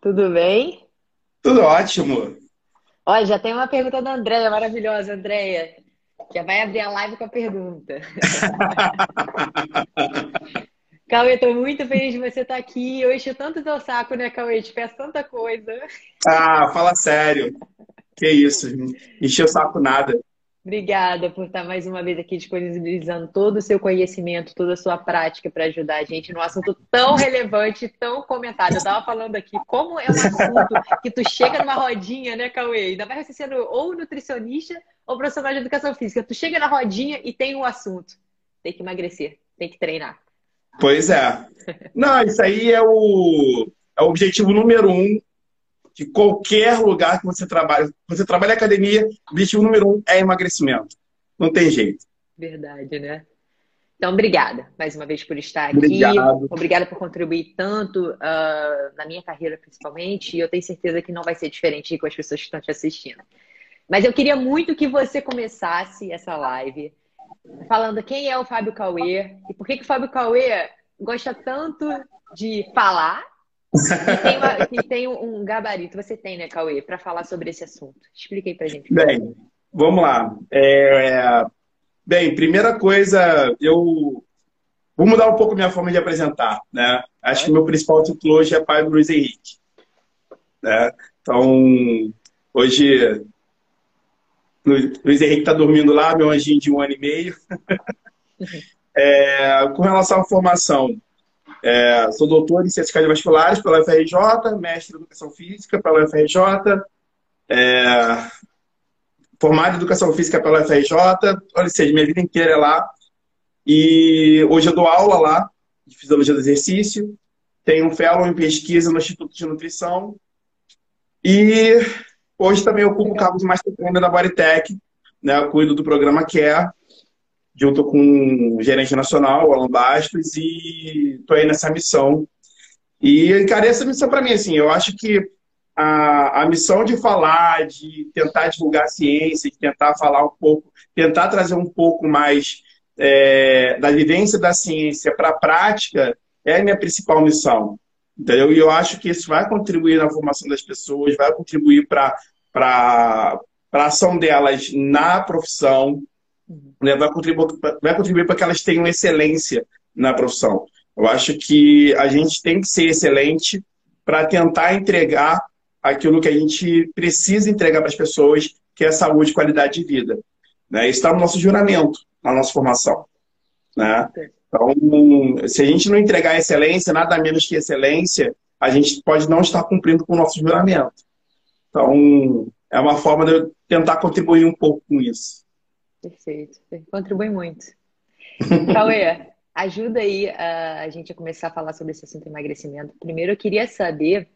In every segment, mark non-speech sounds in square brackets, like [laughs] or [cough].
Tudo bem? Tudo ótimo. Olha, já tem uma pergunta da Andréia, maravilhosa, Andréia. Já vai abrir a live com a pergunta. [laughs] Cauê, estou muito feliz de você estar aqui. Eu encho tanto teu saco, né, Cauê? Te peço tanta coisa. Ah, fala sério. Que isso, encheu o saco nada. Obrigada por estar mais uma vez aqui disponibilizando todo o seu conhecimento, toda a sua prática para ajudar a gente num assunto tão relevante, tão comentado. Eu estava falando aqui como é um assunto que tu chega numa rodinha, né, Cauê? Ainda mais você sendo ou nutricionista ou profissional de educação física. Tu chega na rodinha e tem um assunto. Tem que emagrecer, tem que treinar. Pois é. Não, isso aí é o, é o objetivo número um de qualquer lugar que você trabalha. Você trabalha em academia, o objetivo número um é emagrecimento. Não tem jeito. Verdade, né? Então, obrigada mais uma vez por estar aqui. Obrigado. Obrigada por contribuir tanto uh, na minha carreira, principalmente. E eu tenho certeza que não vai ser diferente com as pessoas que estão te assistindo. Mas eu queria muito que você começasse essa live falando quem é o Fábio Cauê e por que, que o Fábio Cauê gosta tanto de falar que tem, uma, que tem um gabarito, você tem, né, Cauê, para falar sobre esse assunto. Explique aí pra gente. Bem, vamos lá. É... Bem, primeira coisa, eu vou mudar um pouco minha forma de apresentar, né? Acho que o meu principal título hoje é pai do Luiz Henrique. Né? Então, hoje, Luiz Henrique está dormindo lá, meu anjinho de um ano e meio. [laughs] é, com relação à formação, é, sou doutor em ciências cardiovasculares pela UFRJ, mestre em educação física pela UFRJ, é, formado em educação física pela UFRJ, ou seja, minha vida inteira é lá. E hoje eu dou aula lá de fisiologia do exercício, tenho um fellow em pesquisa no Instituto de Nutrição e hoje também ocupo o cargo de master trainer da Bodytech, né, eu cuido do programa Care junto com o gerente nacional, Alan Bastos, e estou aí nessa missão. E encarei essa missão para mim, assim, eu acho que a, a missão de falar, de tentar divulgar a ciência, de tentar falar um pouco, tentar trazer um pouco mais é, da vivência da ciência para a prática, é a minha principal missão. Entendeu? E eu acho que isso vai contribuir na formação das pessoas, vai contribuir para a ação delas na profissão, né, vai, contribuir, vai contribuir para que elas tenham excelência na profissão. Eu acho que a gente tem que ser excelente para tentar entregar aquilo que a gente precisa entregar para as pessoas, que é saúde e qualidade de vida. Né? Isso está no nosso juramento, na nossa formação. Né? Então, se a gente não entregar excelência, nada menos que excelência, a gente pode não estar cumprindo com o nosso juramento. Então, é uma forma de eu tentar contribuir um pouco com isso. Perfeito. Contribui muito. Cauê, [laughs] ajuda aí a, a gente a começar a falar sobre esse assunto emagrecimento. Primeiro, eu queria saber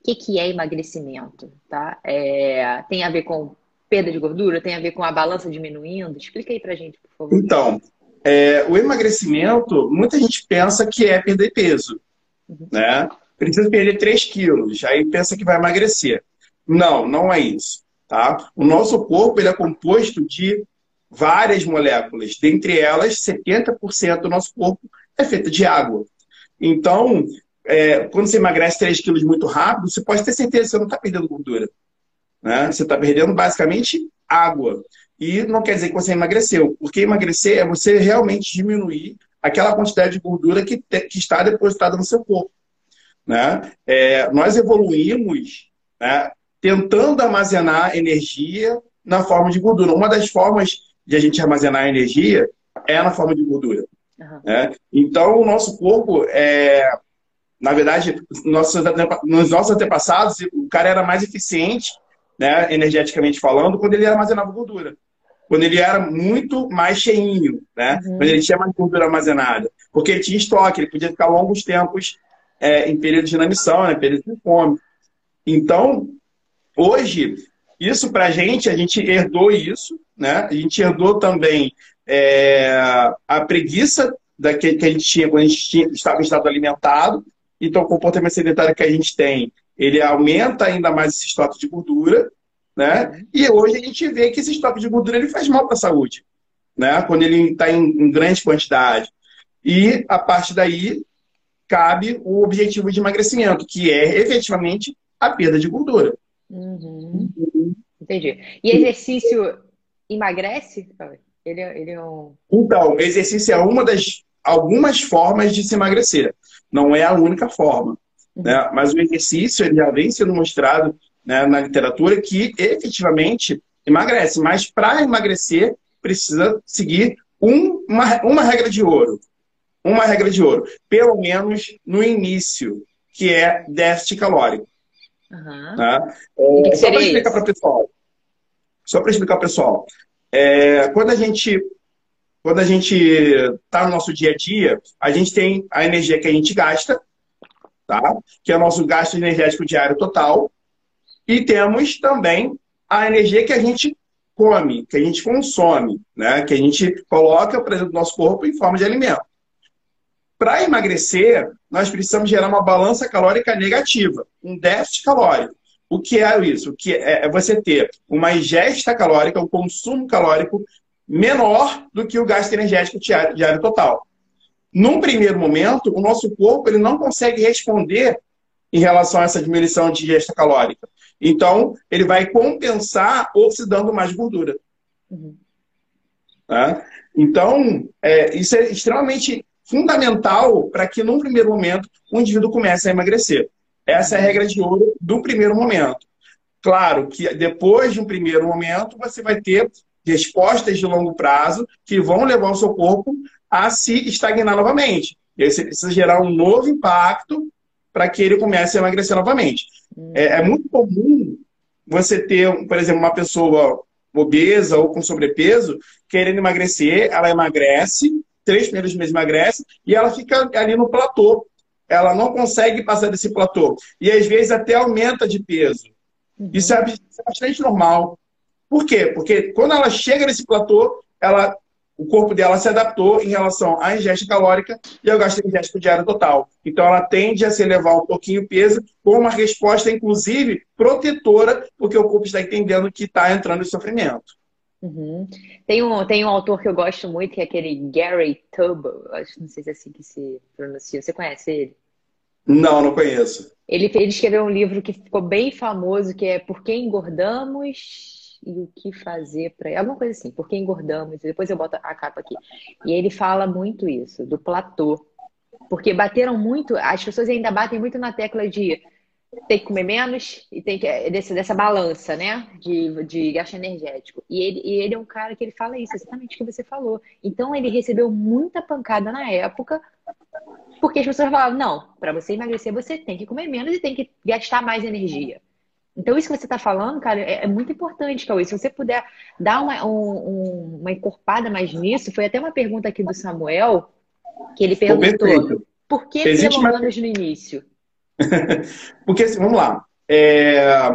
o que, que é emagrecimento, tá? É, tem a ver com perda de gordura? Tem a ver com a balança diminuindo? Explica aí pra gente, por favor. Então, é, o emagrecimento, muita gente pensa que é perder peso, uhum. né? Precisa perder 3 quilos, aí pensa que vai emagrecer. Não, não é isso, tá? O nosso corpo, ele é composto de várias moléculas. Dentre elas, 70% do nosso corpo é feito de água. Então, é, quando você emagrece 3 quilos muito rápido, você pode ter certeza que você não está perdendo gordura. Né? Você está perdendo basicamente água. E não quer dizer que você emagreceu, porque emagrecer é você realmente diminuir aquela quantidade de gordura que, te, que está depositada no seu corpo. Né? É, nós evoluímos né, tentando armazenar energia na forma de gordura. Uma das formas de a gente armazenar energia é na forma de gordura. Uhum. Né? Então, o nosso corpo, é, na verdade, nossos, nos nossos antepassados, o cara era mais eficiente, né, energeticamente falando, quando ele armazenava gordura. Quando ele era muito mais cheinho, né? Uhum. Quando ele tinha mais gordura armazenada. Porque ele tinha estoque, ele podia ficar longos tempos é, em período de inanição, né, período de fome. Então, hoje, isso para a gente, a gente herdou isso, né? A gente herdou também é, a preguiça daquele que a gente tinha quando a gente tinha, estava em estado alimentado. Então, o comportamento sedentário que a gente tem, ele aumenta ainda mais esse estoque de gordura. né? E hoje a gente vê que esse estoque de gordura ele faz mal para a saúde, né? Quando ele está em, em grande quantidade. E a partir daí cabe o objetivo de emagrecimento, que é efetivamente a perda de gordura. Uhum. Entendi. E exercício emagrece? Ele, é, ele é um... Então, exercício é uma das algumas formas de se emagrecer. Não é a única forma. Uhum. Né? Mas o exercício ele já vem sendo mostrado né, na literatura que efetivamente emagrece. Mas para emagrecer, precisa seguir um, uma, uma regra de ouro. Uma regra de ouro. Pelo menos no início, que é déficit calórico. Uhum. Tá? É, só para explicar para o pessoal. Só para explicar para o pessoal. É, quando a gente quando a gente está no nosso dia a dia, a gente tem a energia que a gente gasta, tá? que é o nosso gasto energético diário total, e temos também a energia que a gente come, que a gente consome, né? que a gente coloca para dentro do nosso corpo em forma de alimento. Para emagrecer, nós precisamos gerar uma balança calórica negativa, um déficit calórico. O que é isso? O que é, é você ter uma ingesta calórica, um consumo calórico menor do que o gasto energético diário, diário total. Num primeiro momento, o nosso corpo ele não consegue responder em relação a essa diminuição de ingesta calórica. Então, ele vai compensar oxidando mais gordura. Uhum. Tá? Então, é, isso é extremamente fundamental para que, num primeiro momento, o indivíduo comece a emagrecer. Essa é a regra de ouro do primeiro momento. Claro que depois de um primeiro momento, você vai ter respostas de longo prazo que vão levar o seu corpo a se estagnar novamente. E aí você precisa gerar um novo impacto para que ele comece a emagrecer novamente. É, é, muito comum você ter, por exemplo, uma pessoa obesa ou com sobrepeso querendo emagrecer, ela emagrece, três primeiros meses emagrece e ela fica ali no platô. Ela não consegue passar desse platô. E às vezes até aumenta de peso. Isso é bastante normal. Por quê? Porque quando ela chega nesse platô, ela, o corpo dela se adaptou em relação à ingesta calórica e ao gasto energético diário total. Então ela tende a se elevar um pouquinho o peso, com uma resposta, inclusive, protetora, porque o corpo está entendendo que está entrando em sofrimento. Uhum. Tem, um, tem um autor que eu gosto muito, que é aquele Gary Tubbo. Acho, não sei se é assim que se pronuncia. Você conhece ele? Não, não conheço. Ele, ele escreveu um livro que ficou bem famoso, que é Por que Engordamos e o que fazer para. Alguma coisa assim, por que engordamos? Depois eu boto a capa aqui. E ele fala muito isso, do platô. Porque bateram muito, as pessoas ainda batem muito na tecla de tem que comer menos e tem que. Desse, dessa balança, né? De, de gasto energético. E ele, e ele é um cara que ele fala isso, exatamente o que você falou. Então ele recebeu muita pancada na época, porque as pessoas falavam, não, para você emagrecer, você tem que comer menos e tem que gastar mais energia. Então, isso que você está falando, cara, é, é, muito importante, Cauê. Se você puder dar uma, um, uma encorpada mais nisso, foi até uma pergunta aqui do Samuel, que ele perguntou por que Existe pelo menos no início? [laughs] Porque, assim, vamos lá. É...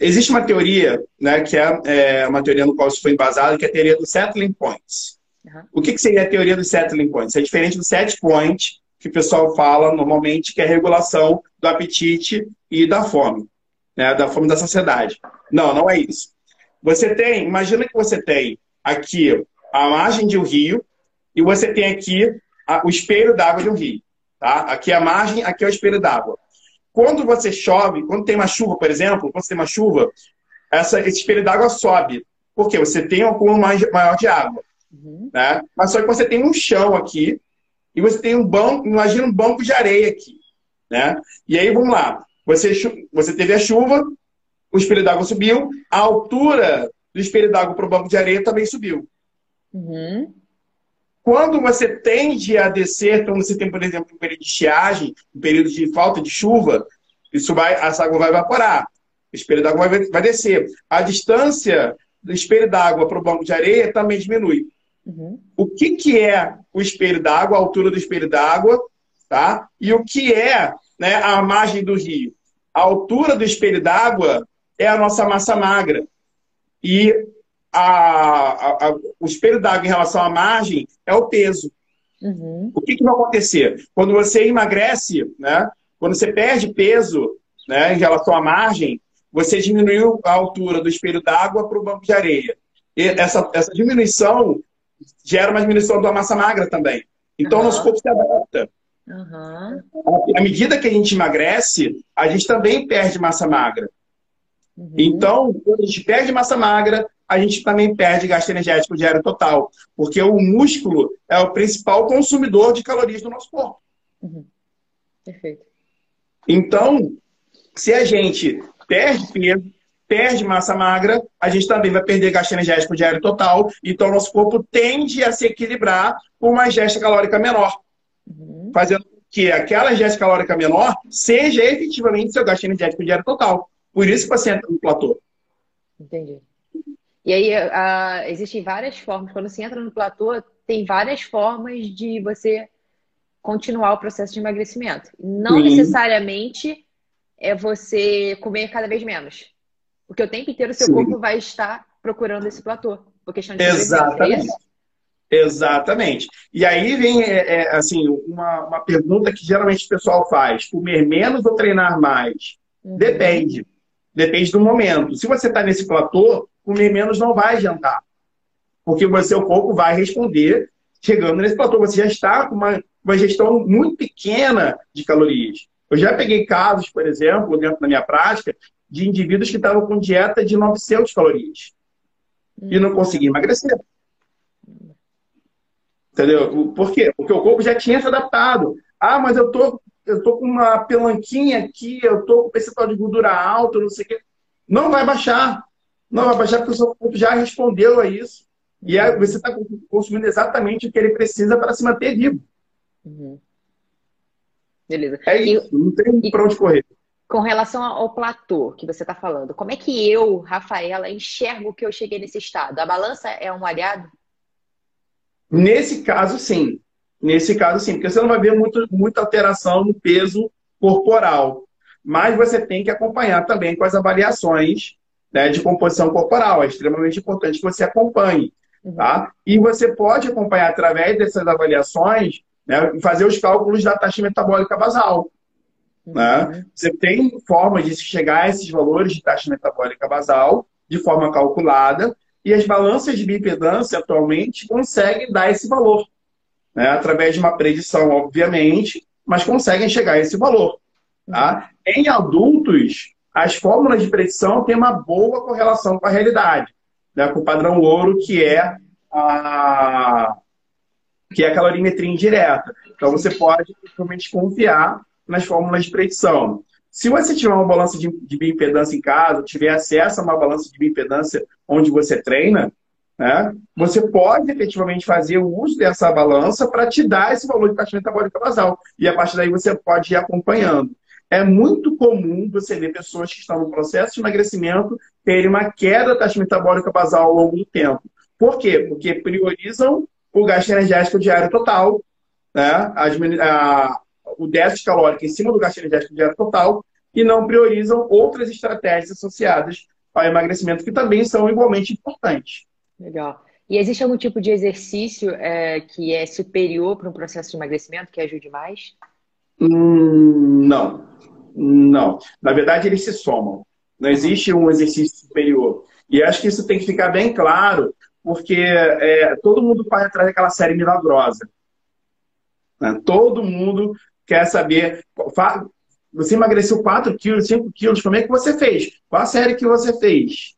Existe uma teoria, né, que é, é, uma teoria no qual isso foi embasado, que é a teoria dos settling points. Uhum. O que, que seria a teoria dos settling points? É diferente do set point, que o pessoal fala normalmente, que é a regulação do apetite e da fome né, da fome da sociedade. Não, não é isso. Você tem, imagina que você tem aqui a margem de um rio e você tem aqui a, o espelho d'água de um rio. Tá? Aqui é a margem, aqui é o espelho d'água. Quando você chove, quando tem uma chuva, por exemplo, quando você tem uma chuva, essa, esse espelho d'água sobe. Por quê? Você tem um acúmulo maior de água. Uhum. Né? Mas só que você tem um chão aqui e você tem um banco, imagina um banco de areia aqui. Né? E aí, vamos lá. Você, você teve a chuva, o espelho d'água subiu, a altura do espelho d'água para o banco de areia também subiu. Uhum. Quando você tende a descer, quando você tem, por exemplo, um período de estiagem, um período de falta de chuva, isso vai, essa água vai evaporar. O espelho d'água vai, vai descer. A distância do espelho d'água para o banco de areia também diminui. Uhum. O que, que é o espelho d'água, a altura do espelho d'água, tá? E o que é né, a margem do rio. A altura do espelho d'água é a nossa massa magra. E a, a, o espelho d'água em relação à margem é o peso. Uhum. O que, que vai acontecer? Quando você emagrece, né, quando você perde peso né, em relação à margem, você diminuiu a altura do espelho d'água para o banco de areia. E essa, essa diminuição gera uma diminuição da massa magra também. Então, uhum. nosso corpo se adapta. Uhum. À medida que a gente emagrece, a gente também perde massa magra. Uhum. Então, quando a gente perde massa magra, a gente também perde gasto energético diário total. Porque o músculo é o principal consumidor de calorias do nosso corpo. Uhum. Perfeito. Então, se a gente perde peso, perde massa magra, a gente também vai perder gasto energético diário total. Então, nosso corpo tende a se equilibrar com uma ingesta calórica menor. Uhum. Fazendo que aquela ingesta calórica menor seja efetivamente seu gasto energético diário total. Por isso que você entra no platô. Entendi. E aí, existem várias formas. Quando você entra no platô, tem várias formas de você continuar o processo de emagrecimento. Não Sim. necessariamente é você comer cada vez menos. Porque o tempo inteiro o seu Sim. corpo vai estar procurando esse platô. Por questão de Exatamente. Exatamente. E aí vem, é, é, assim, uma, uma pergunta que geralmente o pessoal faz: comer menos ou treinar mais? Uhum. Depende. Depende do momento. Se você está nesse platô, comer menos não vai adiantar. Porque o seu corpo vai responder chegando nesse platô. Você já está com uma, uma gestão muito pequena de calorias. Eu já peguei casos, por exemplo, dentro da minha prática, de indivíduos que estavam com dieta de 900 calorias e não conseguiam emagrecer. Entendeu? Por quê? Porque o corpo já tinha se adaptado. Ah, mas eu tô, eu tô com uma pelanquinha aqui, eu tô com percentual de gordura alto, não sei o quê. Não vai baixar. Não seu corpo já respondeu a isso. E aí você está consumindo exatamente o que ele precisa para se manter vivo. Uhum. Beleza. É isso, e, não tem para onde correr. Com relação ao platô que você está falando, como é que eu, Rafaela, enxergo que eu cheguei nesse estado? A balança é um aliado? Nesse caso, sim. Nesse caso, sim, porque você não vai ver muito, muita alteração no peso corporal. Mas você tem que acompanhar também com as avaliações né, de composição corporal. É extremamente importante que você acompanhe. Uhum. Tá? E você pode acompanhar através dessas avaliações né, fazer os cálculos da taxa metabólica basal. Uhum. Né? Você tem formas de chegar a esses valores de taxa metabólica basal de forma calculada e as balanças de bioimpedância atualmente conseguem dar esse valor. Né? Através de uma predição, obviamente, mas conseguem chegar a esse valor. Tá? Uhum. Em adultos, as fórmulas de predição têm uma boa correlação com a realidade, né? com o padrão ouro, que é a, que é a calorimetria indireta. Então, você pode realmente confiar nas fórmulas de predição. Se você tiver uma balança de, de bioimpedância em casa, tiver acesso a uma balança de bioimpedância onde você treina, né, você pode efetivamente fazer o uso dessa balança para te dar esse valor de taxa metabólica basal. E a partir daí você pode ir acompanhando. É muito comum você ver pessoas que estão no processo de emagrecimento terem uma queda da taxa metabólica basal ao longo do tempo. Por quê? Porque priorizam o gasto energético diário total, né? a, o déficit calórico em cima do gasto energético diário total e não priorizam outras estratégias associadas ao emagrecimento que também são igualmente importantes. Legal. E existe algum tipo de exercício é, que é superior para um processo de emagrecimento que ajude mais? Hum, não. Não. Na verdade, eles se somam. Não existe um exercício superior. E acho que isso tem que ficar bem claro porque é, todo mundo vai atrás daquela série milagrosa. Né? Todo mundo quer saber. Você emagreceu 4 quilos, 5 quilos, como é que você fez? Qual a série que você fez?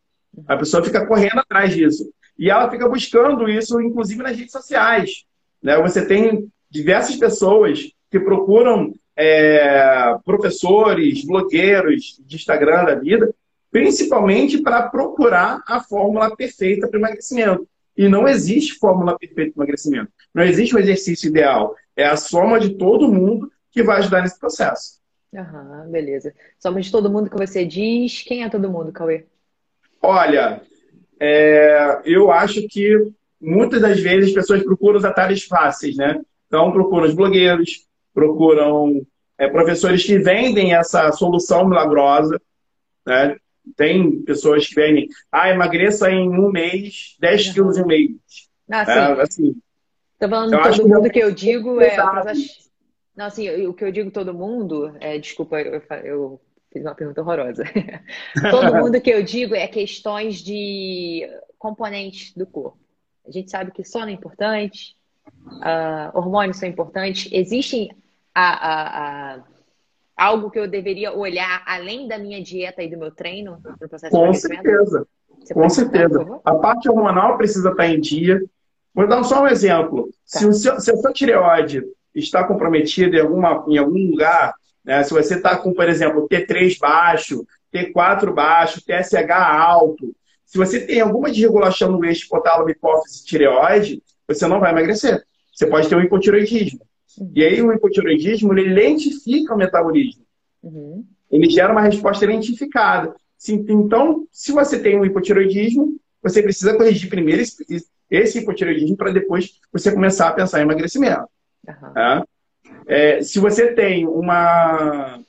A pessoa fica correndo atrás disso. E ela fica buscando isso, inclusive nas redes sociais. Né? Você tem diversas pessoas que procuram é, professores, blogueiros de Instagram da vida, principalmente para procurar a fórmula perfeita para emagrecimento. E não existe fórmula perfeita para emagrecimento. Não existe um exercício ideal. É a soma de todo mundo que vai ajudar nesse processo. Aham, beleza. Soma de todo mundo que você diz. Quem é todo mundo, Cauê? Olha, é, eu acho que muitas das vezes as pessoas procuram os atalhos fáceis, né? Então procuram os blogueiros, procuram é, professores que vendem essa solução milagrosa, né? Tem pessoas que vendem, ah, emagreça em um mês 10 quilos em um mês. Ah, é, sim. É, assim, Tô falando todo mundo que eu digo é. Não, assim, o que eu digo todo mundo, é, desculpa, eu, eu Fiz uma pergunta horrorosa. [laughs] Todo mundo que eu digo é questões de componentes do corpo. A gente sabe que sono é importante, uh, hormônios são importantes. Existem a, a, a, algo que eu deveria olhar além da minha dieta e do meu treino no processo Com certeza. Com certeza. A parte hormonal precisa estar em dia. Vou dar só um exemplo. Tá. Se, o seu, se a sua tireoide está comprometida em, alguma, em algum lugar, né? se você está com, por exemplo, T3 baixo, T4 baixo, TSH alto, se você tem alguma desregulação no eixo hipotálamo, hipófise tireoide, você não vai emagrecer. Você pode ter um hipotiroidismo. Uhum. E aí o hipotiroidismo, ele lentifica o metabolismo. Uhum. Ele gera uma resposta lentificada. Então, se você tem um hipotiroidismo, você precisa corrigir primeiro esse, esse hipotiroidismo para depois você começar a pensar em emagrecimento. Uhum. Tá? É, se você tem uma,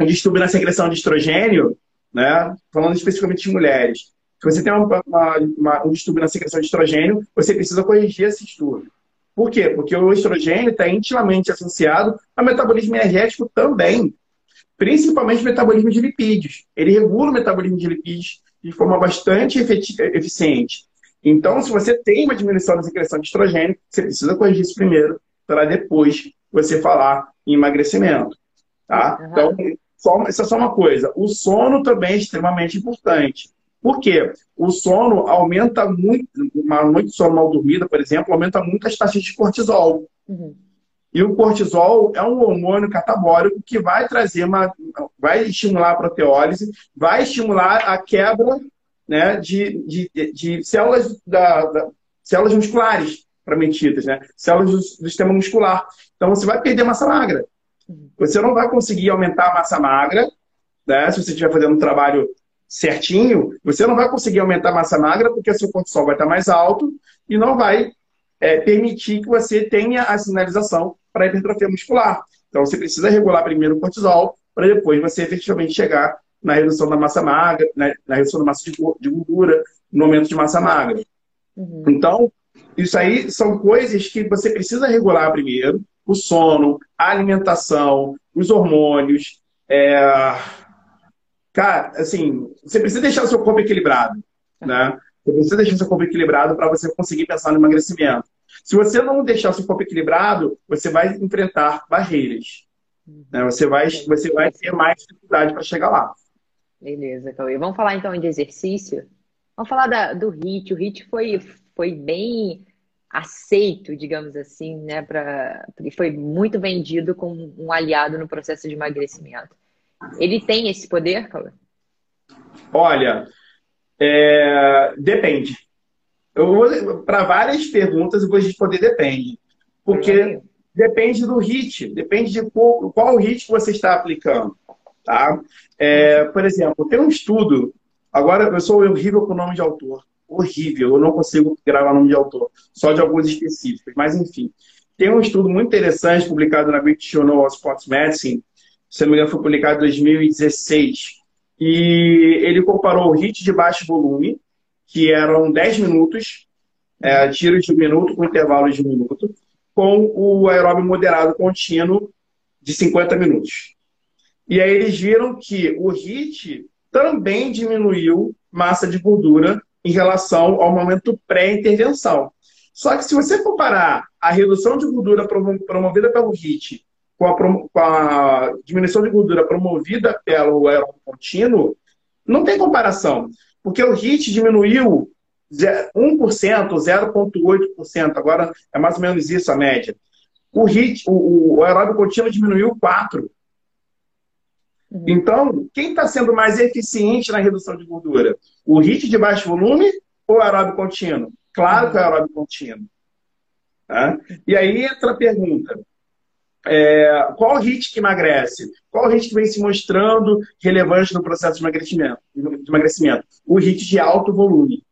um distúrbio na secreção de estrogênio, né, falando especificamente de mulheres, se você tem uma, uma, uma, um distúrbio na secreção de estrogênio, você precisa corrigir esse distúrbio. Por quê? Porque o estrogênio está intimamente associado ao metabolismo energético também, principalmente o metabolismo de lipídios. Ele regula o metabolismo de lipídios de forma bastante eficiente. Então, se você tem uma diminuição da secreção de estrogênio, você precisa corrigir isso primeiro, para depois você falar em emagrecimento. Tá? Uhum. Então, só, isso é só uma coisa. O sono também é extremamente importante. Por quê? O sono aumenta muito, uma noite de sono mal dormida, por exemplo, aumenta muito as taxas de cortisol. Uhum. E o cortisol é um hormônio catabólico que vai trazer uma. vai estimular a proteólise, vai estimular a quebra né, de, de, de células, da, da, células musculares prometidas, né? Células do, do sistema muscular. Então você vai perder massa magra. Uhum. Você não vai conseguir aumentar a massa magra, né? Se você estiver fazendo um trabalho certinho, você não vai conseguir aumentar a massa magra porque seu cortisol vai estar mais alto e não vai é, permitir que você tenha a sinalização para a hipertrofia muscular. Então, você precisa regular primeiro o cortisol para depois você efetivamente chegar na redução da massa magra, na, na redução da massa de, de, gordura, no aumento de massa magra. Uhum. Então, isso aí são coisas que você precisa regular primeiro: o sono, a alimentação, os hormônios, é, Cara, assim, você precisa deixar o seu corpo equilibrado, né? Você precisa deixar o seu corpo equilibrado para você conseguir pensar no emagrecimento. Se você não deixar o seu corpo equilibrado, você vai enfrentar barreiras. Né? Você, vai, você vai ter mais dificuldade para chegar lá. Beleza, Cauê. Vamos falar então de exercício? Vamos falar da, do HIT. O HIT foi, foi bem aceito, digamos assim, né? Pra, foi muito vendido como um aliado no processo de emagrecimento. Ele tem esse poder, Cauê? Olha, é... depende. Para várias perguntas, eu vou responder depende. Porque depende do HIT, depende de qual, qual HIT você está aplicando. Tá? É, por exemplo, tem um estudo, agora eu sou horrível com o nome de autor, horrível, eu não consigo gravar nome de autor, só de alguns específicos, mas enfim. Tem um estudo muito interessante publicado na British Journal of Sports Medicine, se não me engano, foi publicado em 2016. E ele comparou o HIT de baixo volume, que eram 10 minutos, é, tiros de um minuto com intervalos de um minuto, com o aeróbio moderado contínuo de 50 minutos. E aí eles viram que o HIT também diminuiu massa de gordura em relação ao momento pré-intervenção. Só que se você comparar a redução de gordura promovida pelo HIT com a, com a diminuição de gordura promovida pelo aeróbio contínuo, não tem comparação. Porque o HIT diminuiu 1%, 0,8%, agora é mais ou menos isso a média. O HIT, o, o aeróbio contínuo diminuiu 4%. Uhum. Então, quem está sendo mais eficiente na redução de gordura? O HIT de baixo volume ou o aeróbio contínuo? Claro que é o aeróbio contínuo. Tá? E aí entra a pergunta: é, qual o HIT que emagrece? Qual o HIT que vem se mostrando relevante no processo de emagrecimento? De emagrecimento? O HIT de alto volume.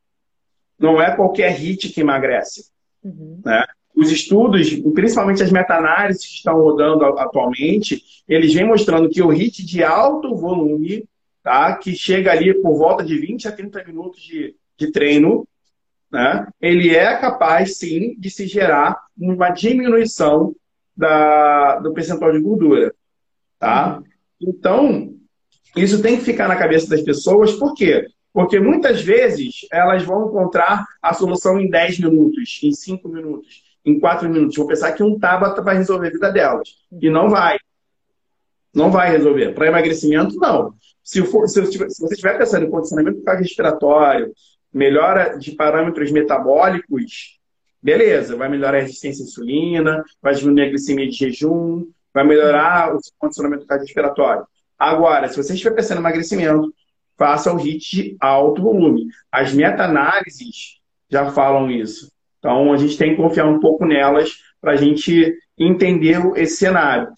Não é qualquer HIT que emagrece. Uhum. Né? Os estudos, principalmente as meta-análises que estão rodando atualmente, eles vêm mostrando que o HIT de alto volume, tá? que chega ali por volta de 20 a 30 minutos de, de treino, né? ele é capaz, sim, de se gerar uma diminuição da, do percentual de gordura. Tá? Então, Isso tem que ficar na cabeça das pessoas, por quê? Porque muitas vezes elas vão encontrar a solução em 10 minutos, em 5 minutos, em 4 minutos. Vão pensar que um Tabata vai resolver a vida delas. E não vai. Não vai resolver. Para emagrecimento, não. Se, for, se, se, você estiver pensando em condicionamento cardiorrespiratório, melhora de parâmetros metabólicos, beleza, vai melhorar a resistência à insulina, vai diminuir a glicemia de jejum, vai melhorar o condicionamento cardiorrespiratório. Agora, se você estiver pensando em emagrecimento, faça o HIT de alto volume. As meta-análises já falam isso. Então, a gente tem que confiar um pouco nelas para a gente entender esse cenário.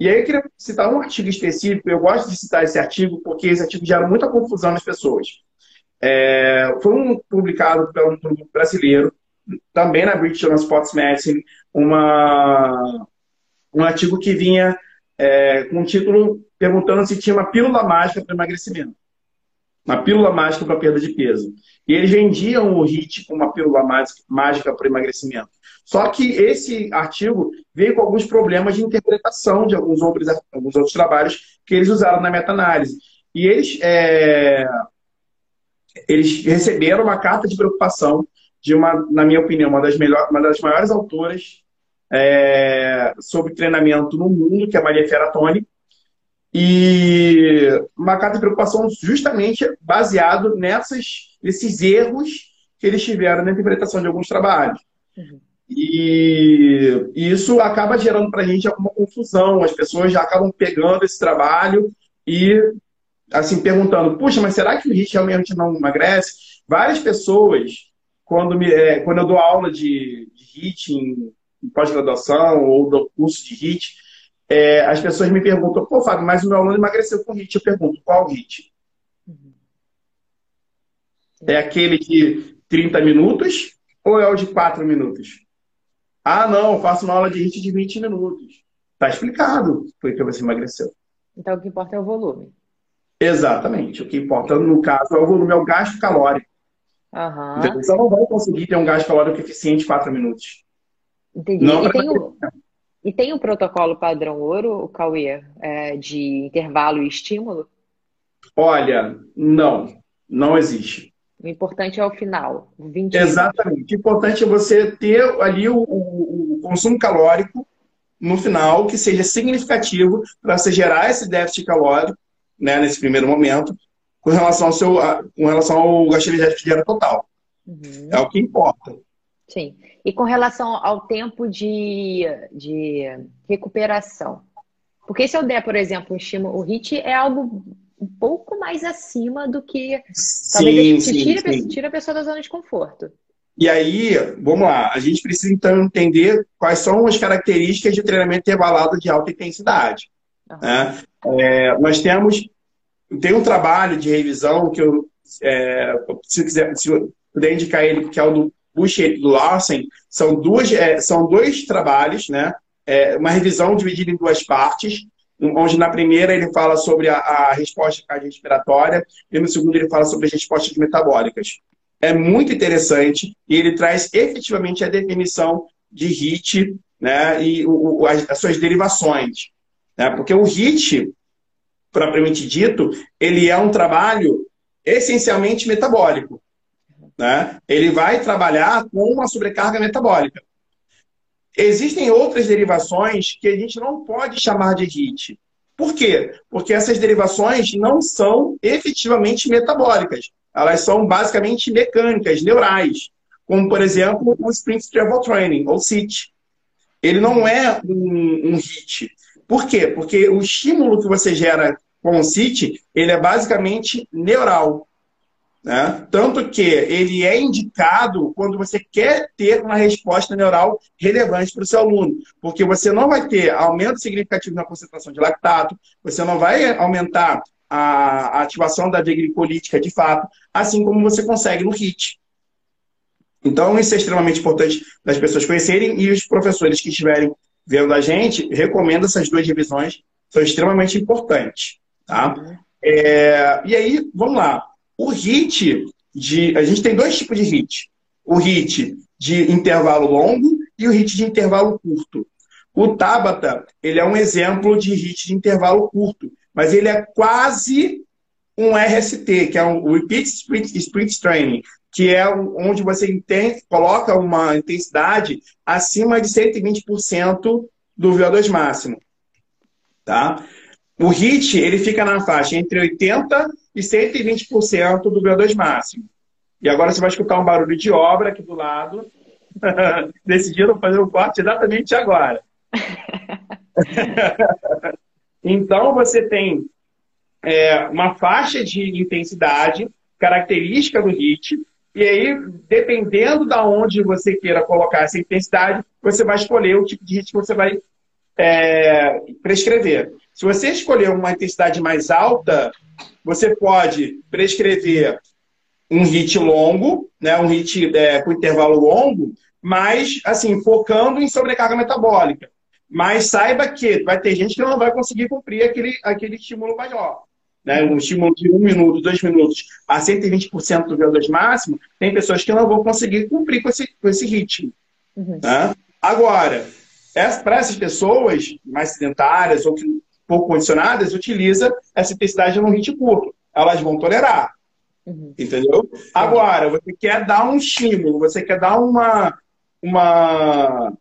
E aí eu queria citar um artigo específico, eu gosto de citar esse artigo porque esse artigo gera muita confusão nas pessoas. É, foi um, publicado pelo um grupo brasileiro, também na British Journal Sports Medicine, uma, um artigo que vinha é, com um título perguntando se tinha uma pílula mágica para emagrecimento. Uma pílula mágica para perda de peso. E eles vendiam o HIT como uma pílula mágica para emagrecimento. Só que esse artigo veio com alguns problemas de interpretação de alguns outros, alguns outros trabalhos que eles usaram na meta-análise. E eles, é, eles receberam uma carta de preocupação de uma, na minha opinião, uma das, melhor, uma das maiores autoras é, sobre treinamento no mundo, que é a Maria Ferratoni, e uma carta de preocupação justamente baseado nessas, nesses erros que eles tiveram na interpretação de alguns trabalhos. Uhum. E, isso acaba gerando para a gente alguma confusão. As pessoas já acabam pegando esse trabalho e assim perguntando: puxa, mas será que o HIT realmente não emagrece? Várias pessoas, quando, me, é, quando eu dou aula de, de HIT em, em pós-graduação ou do curso de HIT, é, as pessoas me perguntam: pô, Fábio, mas o meu aluno emagreceu com HIT. Eu pergunto: qual HIT? Uhum. É aquele de 30 minutos ou é o de 4 minutos? Ah, não, faço uma aula de HIIT de 20 minutos. Tá explicado por que você emagreceu. Então o que importa é o volume. Exatamente. O que importa, no caso, é o volume, é o gasto calórico. Uhum. Você não vai conseguir ter um gasto calórico eficiente em 4 minutos. Entendi. Não e, tem o, e tem o protocolo padrão ouro, o Cauê, é, de intervalo e estímulo? Olha, não. Não existe. O importante é o final. 20 Exatamente. O importante é você ter ali o, o, o consumo calórico no final que seja significativo para você gerar esse déficit calórico né, nesse primeiro momento com relação ao seu com relação ao gasto energético que gera total. Uhum. É o que importa. Sim. E com relação ao tempo de, de recuperação. Porque se eu der, por exemplo, um estímulo, o HIT é algo um pouco mais acima do que talvez sim, tira, sim. tira a pessoa da zona de conforto. E aí, vamos lá, a gente precisa então entender quais são as características de treinamento intervalado de alta intensidade. Uhum. Né? É, nós temos, tem um trabalho de revisão que eu, é, se quiser, se puder indicar ele, que é o do Bush e do Larsen, são, duas, é, são dois trabalhos, né? É, uma revisão dividida em duas partes, onde na primeira ele fala sobre a, a resposta cardiorrespiratória e no segundo ele fala sobre as respostas metabólicas. É muito interessante e ele traz efetivamente a definição de HIT né, e o, as, as, suas derivações. Né? Porque o HIT, propriamente dito, ele é um trabalho essencialmente metabólico. Né? Ele vai trabalhar com uma sobrecarga metabólica. Existem outras derivações que a gente não pode chamar de HIT. Por quê? Porque essas derivações não são efetivamente metabólicas. Elas são basicamente mecânicas, neurais. Como, por exemplo, o Sprint Travel Training, ou SIT. Ele não é um, um HIT. Por quê? Porque o estímulo que você gera com o SIT, ele é basicamente neural. Né? Tanto que ele é indicado quando você quer ter uma resposta neural relevante para o seu aluno, porque você não vai ter aumento significativo na concentração de lactato, você não vai aumentar a ativação da via glicolítica de fato, assim como você consegue no HIT. Então, isso é extremamente importante das pessoas conhecerem e os professores que estiverem vendo a gente, recomendo essas duas revisões, são extremamente importantes. Tá? É, e aí, vamos lá. O HIT de. A gente tem dois tipos de HIT. O HIT de intervalo longo e o HIT de intervalo curto. O Tabata, ele é um exemplo de HIT de intervalo curto, mas ele é quase um RST, que é um Repeat Sprint, Sprint Training, que é onde você coloca uma intensidade acima de 120% do VO2 máximo. Tá? O HIT ele fica na faixa entre 80% e 120% do VO2 máximo. E agora você vai escutar um barulho de obra aqui do lado. [laughs] Decidiram fazer o um corte exatamente agora. [laughs] então você tem é, uma faixa de intensidade característica do HIT, e aí, dependendo da onde você queira colocar essa intensidade, você vai escolher o tipo de HIT que você vai é, prescrever. Se você escolher uma intensidade mais alta, você pode prescrever um hit longo, né, um hit é, com intervalo longo, mas assim, focando em sobrecarga metabólica. Mas saiba que vai ter gente que não vai conseguir cumprir aquele, aquele estímulo maior. Né? Um estímulo de um minuto, dois minutos a 120% do VO2 máximo, tem pessoas que não vão conseguir cumprir com esse, com esse ritmo. Uhum. Né? Agora, para essas pessoas mais sedentárias ou que, pouco condicionadas, utiliza essa intensidade num ritmo curto. Elas vão tolerar. Uhum. Entendeu? Agora, você quer dar um estímulo, você quer dar uma, uma,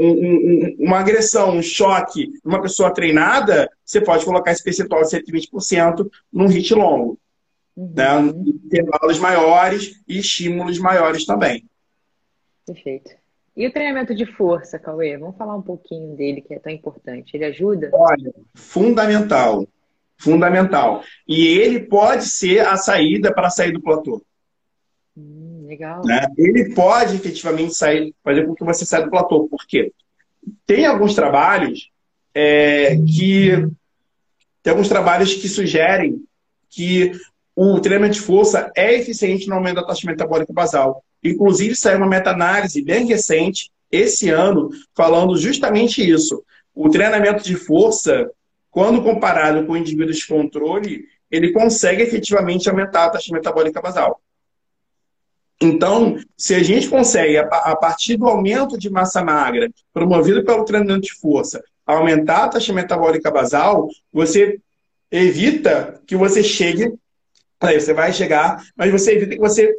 um, um, uma agressão, um choque uma pessoa treinada, você pode colocar esse percentual de 120% num hit longo. Uhum. Né? Intervalos maiores e estímulos maiores também. Perfeito. E o treinamento de força, Cauê? Vamos falar um pouquinho dele, que é tão importante. Ele ajuda? Olha, fundamental. Fundamental. E ele pode ser a saída para sair do platô. Hum, legal. Né? Ele pode efetivamente sair, fazer com que você saia do platô. Por quê? Tem alguns trabalhos é, que. Tem alguns trabalhos que sugerem que o treinamento de força é eficiente no aumento da taxa metabólica basal. Inclusive, saiu uma meta-análise bem recente, esse ano, falando justamente isso. O treinamento de força quando comparado com indivíduos de controle, ele consegue efetivamente aumentar a taxa metabólica basal. Então, se a gente consegue, a partir do aumento de massa magra, promovido pelo treinamento de força, aumentar a taxa metabólica basal, você evita que você chegue, aí você vai chegar, mas você evita que você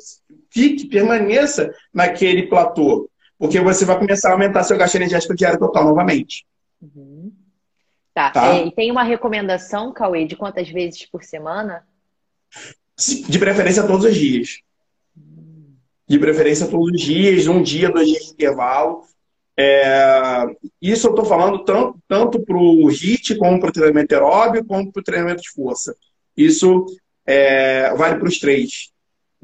fique, permaneça naquele platô, porque você vai começar a aumentar seu gasto energético diário total novamente. Uhum. Tá. tá? É, e tem uma recomendação, Cauê, de quantas vezes por semana? De preferência todos os dias. De preferência todos os dias, um dia, dois dias de intervalo. É... Isso eu estou falando tanto, tanto para o HIT, como para o treinamento aeróbio, como para o treinamento de força. Isso é... vale para os três.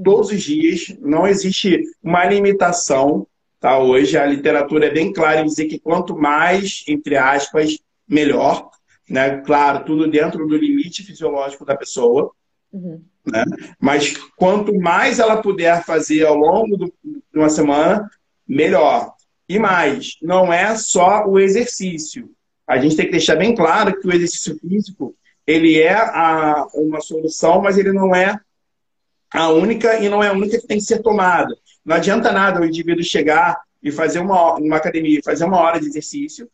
Todos os dias, não existe uma limitação. Tá? Hoje a literatura é bem clara em dizer que quanto mais, entre aspas, melhor, né? Claro, tudo dentro do limite fisiológico da pessoa. Uhum. Né? Mas quanto mais ela puder fazer ao longo do, de uma semana, melhor. E mais, não é só o exercício. A gente tem que deixar bem claro que o exercício físico ele é a, uma solução, mas ele não é a única e não é a única que tem que ser tomada. Não adianta nada o indivíduo chegar e fazer uma, uma academia, fazer uma hora de exercício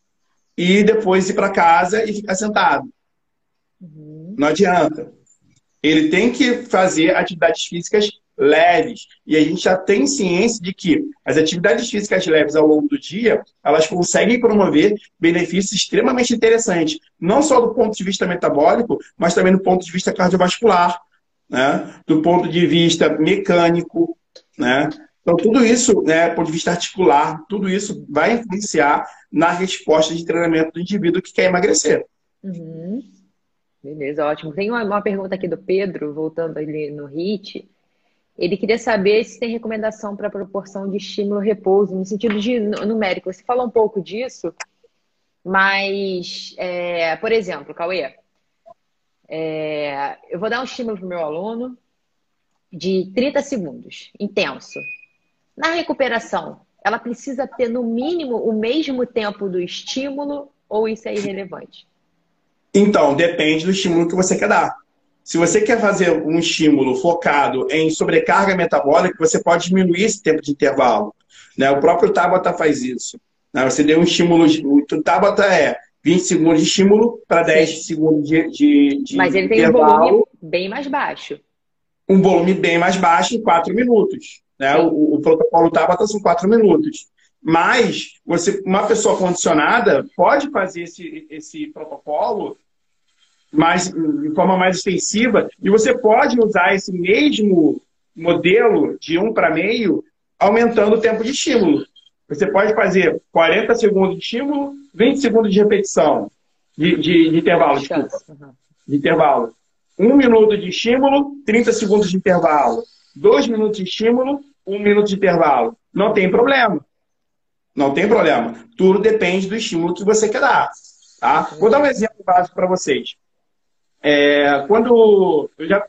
e depois ir para casa e ficar sentado. Uhum. Não adianta. Ele tem que fazer atividades físicas leves. E a gente já tem ciência de que as atividades físicas leves ao longo do dia, elas conseguem promover benefícios extremamente interessantes, não só do ponto de vista metabólico, mas também do ponto de vista cardiovascular, né? do ponto de vista mecânico, né? Então, tudo isso, né, do ponto de vista articular, tudo isso vai influenciar na resposta de treinamento do indivíduo que quer emagrecer. Uhum. Beleza, ótimo. Tem uma, uma, pergunta aqui do Pedro, voltando ali no HIT. Ele queria saber se tem recomendação para proporção de estímulo-repouso, no sentido de numérico. Você falou um pouco disso, mas, é, por exemplo, Cauê, é, eu vou dar um estímulo para o meu aluno de 30 segundos, intenso. Na recuperação, ela precisa ter no mínimo o mesmo tempo do estímulo ou isso é irrelevante? Então, depende do estímulo que você quer dar. Se você quer fazer um estímulo focado em sobrecarga metabólica, você pode diminuir esse tempo de intervalo. Né? O próprio Tabata faz isso. Né? Você deu um estímulo. O Tabata é 20 segundos de estímulo para 10 Sim. segundos de, de, de Mas ele tem intervalo. um volume bem mais baixo. Um volume bem mais baixo em 4 minutos. Né? O, o, protocolo Tabata são 4 minutos. Mas você, uma pessoa condicionada pode fazer esse, esse protocolo mais, de forma mais extensiva e você pode usar esse mesmo modelo de um para meio aumentando o tempo de estímulo. Você pode fazer 40 segundos de estímulo, 20 segundos de repetição, de, de, de intervalo, desculpa. De intervalo. Um minuto de estímulo, 30 segundos de intervalo. Dois minutos de estímulo, um minuto de intervalo. Não tem problema. Não tem problema. Tudo depende do estímulo que você quer dar. Tá? Vou dar um exemplo básico para vocês. É, quando eu já,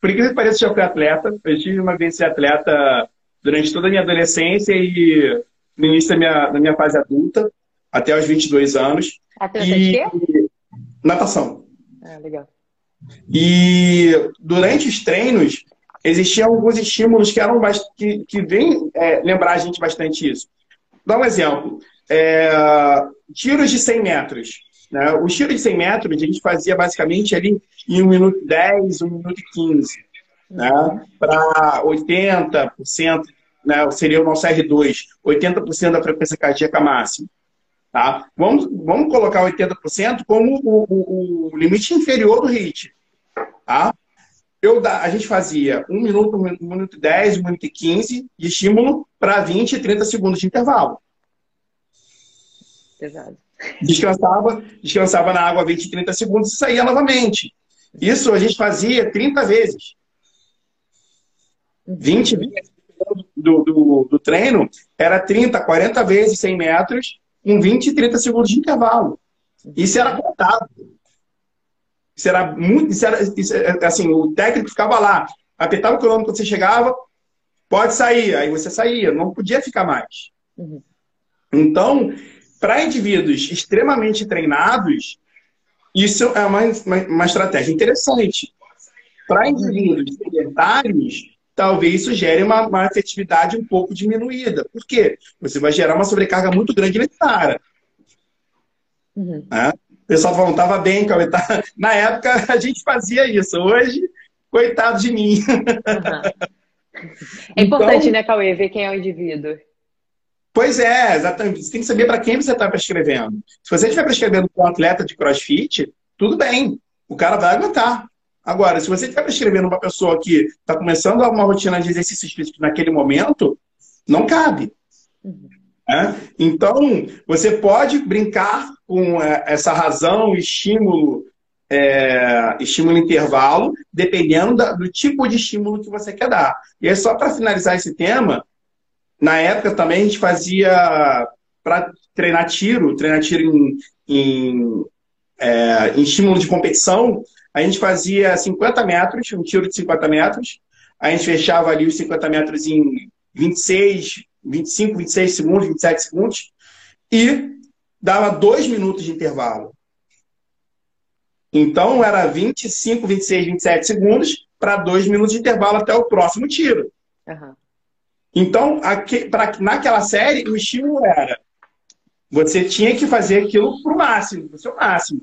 por incrível que pareça, já fui atleta. Eu tive uma vez ser atleta durante toda a minha adolescência e no início da minha, da minha fase adulta, até os 22 anos. Até e... de quê? Natação. Ah, legal. E durante os treinos, existiam alguns estímulos que eram que, que vêm é, lembrar a gente bastante isso. Dá um exemplo. É, tiros de 100 metros. Né? O tiro de 100 metros a gente fazia basicamente ali em 1 minuto 10, 1 minuto 15. Né? Para 80%, né, seria o nosso R2, 80% da frequência cardíaca máxima. Tá? Vamos, vamos colocar 80% como o, o, o, limite inferior do HIT. Tá? Eu, a gente fazia 1 minuto, 1 minuto 10, 1 minuto 15 de estímulo para 20 e 30 segundos de intervalo. Pesado. Descansava, descansava na água 20 e 30 segundos e saía novamente. Isso a gente fazia 30 vezes. 20 vezes do, do, do, treino era 30, 40 vezes 100 metros, com 20 e 30 segundos de intervalo. Isso era contado. Isso era muito. Isso era, isso, assim, o técnico ficava lá, apertava o cronômetro quando você chegava, pode sair, aí você saía, não podia ficar mais. Uhum. Então, para indivíduos extremamente treinados, isso é uma, uma, uma estratégia interessante. Para indivíduos sedentários, talvez isso gere uma, uma efetividade um pouco diminuída. Por quê? Você vai gerar uma sobrecarga muito grande nesse cara. Uhum. Né? O pessoal falando, estava bem. Tá... [laughs] Na época a gente fazia isso. Hoje, coitado de mim. Uhum. [laughs] É importante, então, né, Cauê, ver quem é o indivíduo. Pois é, exatamente. Você tem que saber para quem você está prescrevendo. Se você estiver prescrevendo para um atleta de crossfit, tudo bem. O cara vai aguentar. Agora, se você estiver prescrevendo uma pessoa que está começando uma rotina de exercícios físicos naquele momento, não cabe. Uhum. É? Então, você pode brincar com é, essa razão, estímulo, é, estímulo intervalo, dependendo da, do tipo de estímulo que você quer dar. E é só para finalizar esse tema, na época também a gente fazia para treinar tiro, treinar tiro em, em, é, em estímulo de competição, a gente fazia 50 metros, um tiro de 50 metros. A gente fechava ali os 50 metros em 26, 25, 26 segundos, 27 segundos. E dava dois minutos de intervalo. Então, era 25, 26, 27 segundos para dois minutos de intervalo até o próximo tiro. Uhum. Então, aqui, pra, naquela série, o estímulo era você tinha que fazer aquilo para o máximo, para o seu máximo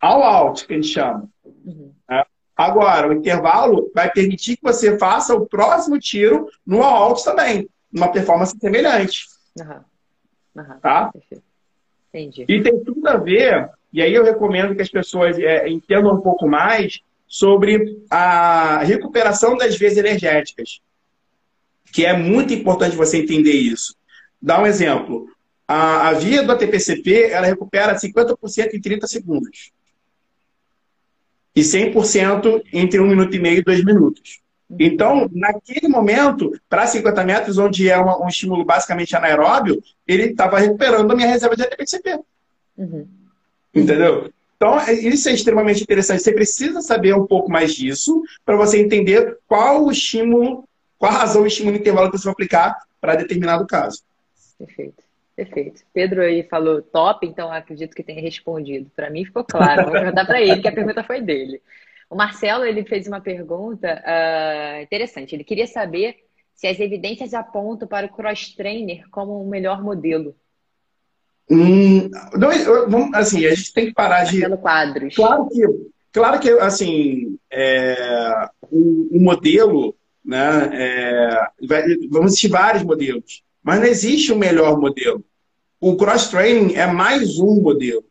all out, que a gente chama. Uhum. É. Agora, o intervalo vai permitir que você faça o próximo tiro no all out também, numa performance semelhante. Uhum. Uhum. Tá? Entendi. E tem tudo a ver, e aí eu recomendo que as pessoas é, entendam um pouco mais sobre a recuperação das vias energéticas, que é muito importante você entender isso. Dá um exemplo. A, a via do ATPCP, ela recupera 50% em 30 segundos e 100% entre um minuto e meio e dois minutos. Então, naquele momento, para 50 metros, onde é uma, um estímulo basicamente anaeróbio, ele estava recuperando a minha reserva de ATP-CP. Uhum. Entendeu? Então, é, isso é extremamente interessante. Você precisa saber um pouco mais disso para você entender qual o estímulo, qual a razão estímulo intervalo que você vai aplicar para determinado caso. Perfeito. Perfeito. Pedro aí falou top, então acredito que tenha respondido. Para mim ficou claro. Vou perguntar para ele, que a pergunta foi dele. O Marcelo ele fez uma pergunta uh, interessante. Ele queria saber se as evidências apontam para o cross trainer como o melhor modelo. Hum, não, assim, a gente tem que parar de. Pelo quadros. Claro que, claro que assim, é, o, o, modelo, né? É, vai, vamos existir vários modelos, mas não existe um melhor modelo. O cross-training é mais um modelo.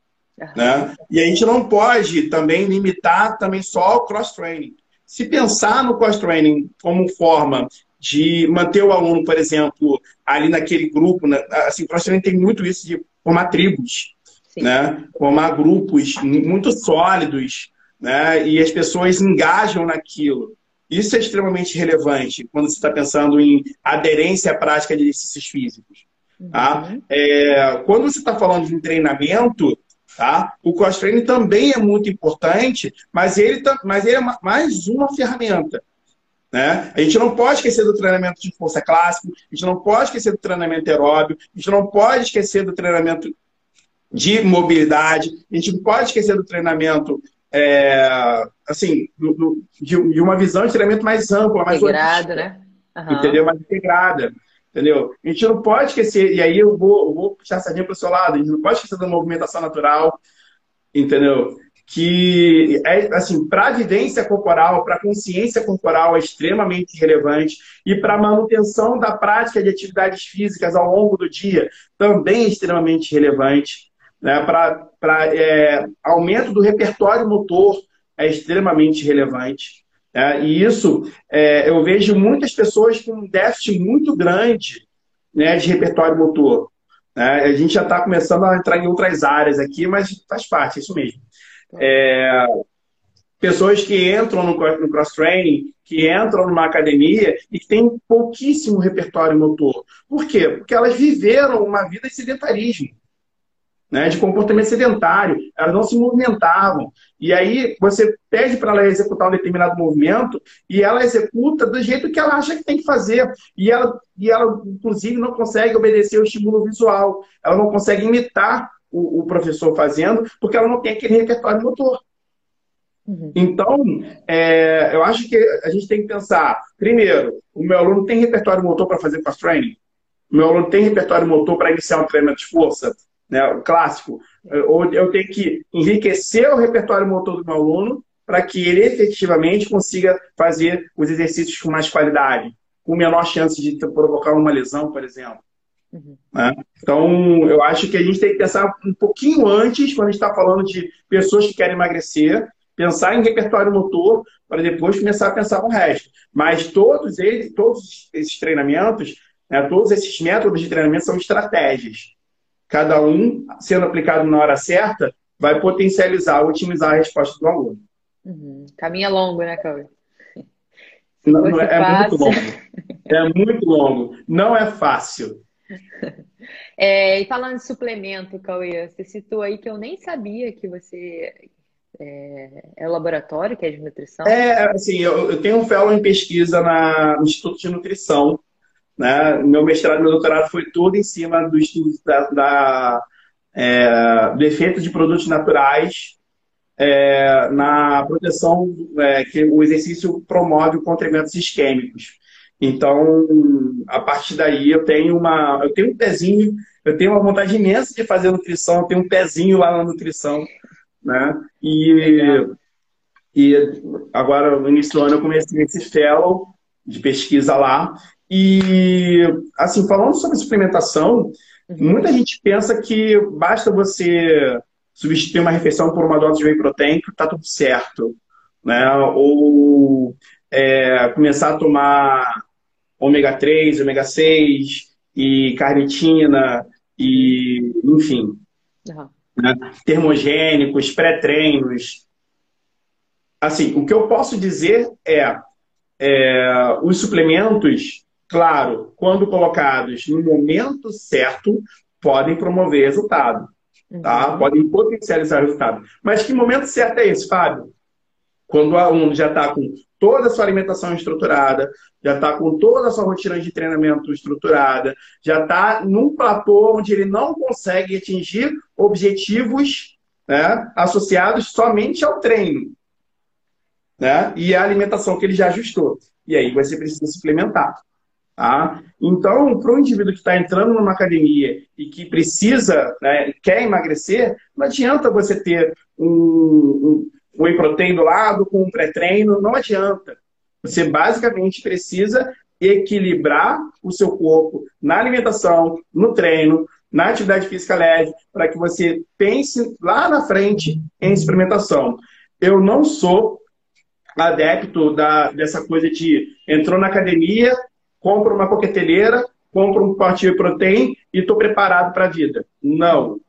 Né? E a gente não pode também limitar também só o cross-training. Se pensar no cross-training como forma de manter o aluno, por exemplo, ali naquele grupo, né? assim, cross-training tem muito isso de formar tribos, né? formar grupos muito sólidos, né? e as pessoas engajam naquilo. Isso é extremamente relevante quando você está pensando em aderência à prática de exercícios físicos. Tá? Uhum. É, quando você está falando de um treinamento, Tá? O cross-training também é muito importante, mas ele, tá, mas ele é mais uma ferramenta. Né? A gente não pode esquecer do treinamento de força clássico, a gente não pode esquecer do treinamento aeróbio, a gente não pode esquecer do treinamento de mobilidade, a gente não pode esquecer do treinamento é, assim, do, do, de, de, uma visão de treinamento mais ampla, mais integrada, né? Uhum. Entendeu? Mais integrada. Entendeu? A gente não pode esquecer, e aí eu vou, eu vou puxar a sardinha para o seu lado, a gente não pode esquecer da movimentação natural, entendeu? Que, é, assim, para a vivência corporal, para a consciência corporal é extremamente relevante e para a manutenção da prática de atividades físicas ao longo do dia também é extremamente relevante. Né? Para é, aumento do repertório motor é extremamente relevante. É, e isso, é, eu vejo muitas pessoas com um déficit muito grande né, de repertório motor. Né? A gente já está começando a entrar em outras áreas aqui, mas faz parte, é isso mesmo. É, pessoas que entram no, no cross-training, que entram numa academia e que têm pouquíssimo repertório motor. Por quê? Porque elas viveram uma vida de sedentarismo né, de comportamento sedentário, elas não se movimentavam. E aí você pede para ela executar um determinado movimento e ela executa do jeito que ela acha que tem que fazer. E ela, e ela inclusive, não consegue obedecer o estímulo visual, ela não consegue imitar o, o professor fazendo, porque ela não tem aquele repertório motor. Uhum. Então, é, eu acho que a gente tem que pensar, primeiro, o meu aluno tem repertório motor para fazer cross-training? O meu aluno tem repertório motor para iniciar um treinamento de força? Né, o clássico, ou eu tenho que enriquecer o repertório motor do meu aluno para que ele efetivamente consiga fazer os exercícios com mais qualidade, com menor chance de provocar uma lesão, por exemplo. Uhum. Né? Então, eu acho que a gente tem que pensar um pouquinho antes, quando a gente está falando de pessoas que querem emagrecer, pensar em repertório motor para depois começar a pensar no resto. Mas todos eles, todos esses treinamentos, né, todos esses métodos de treinamento são estratégias cada um, sendo aplicado na hora certa, vai potencializar, otimizar a resposta do aluno. Uhum. Caminho é longo, né, Cauê? Não, não é, é muito longo. É muito longo. Não é fácil. [laughs] É, e falando de suplemento, Cauê, você citou aí que eu nem sabia que você é, é laboratório, que é de nutrição. É, assim, eu, eu tenho um fellow em pesquisa na, no Instituto de Nutrição, né? Meu mestrado meu doutorado foi todo em cima do estudo da, da é, do efeito de produtos naturais é, na proteção é, que o exercício promove contra eventos isquêmicos. Então, a partir daí, eu tenho uma, eu tenho um pezinho, eu tenho uma vontade imensa de fazer nutrição, eu tenho um pezinho lá na nutrição, né? E, e agora, no início do ano, eu comecei esse fellow de pesquisa lá, e, assim, falando sobre suplementação, uhum. muita gente pensa que basta você substituir uma refeição por uma dose de whey protein que tá tudo certo, né? Ou é, começar a tomar ômega 3, ômega 6 e carnitina e, enfim, uhum. né? termogênicos, pré-treinos. Assim, o que eu posso dizer é, é os suplementos claro, quando colocados no momento certo, podem promover resultado. Tá? Uhum. Podem potencializar resultado. Mas que momento certo é esse, Fábio? Quando o aluno já está com toda a sua alimentação estruturada, já está com toda a sua rotina de treinamento estruturada, já está num platô onde ele não consegue atingir objetivos né, associados somente ao treino né, e à alimentação que ele já ajustou. E aí você precisa suplementar. Tá? Então, para o indivíduo que está entrando numa academia e que precisa, né, quer emagrecer, não adianta você ter um, um, whey protein do lado com um pré-treino, não adianta. Você basicamente precisa equilibrar o seu corpo na alimentação, no treino, na atividade física leve, para que você pense lá na frente em suplementação. Eu não sou adepto da, dessa coisa de entrou na academia, compra uma coqueteleira, compra um pote de proteína e estou preparado para a vida. Não.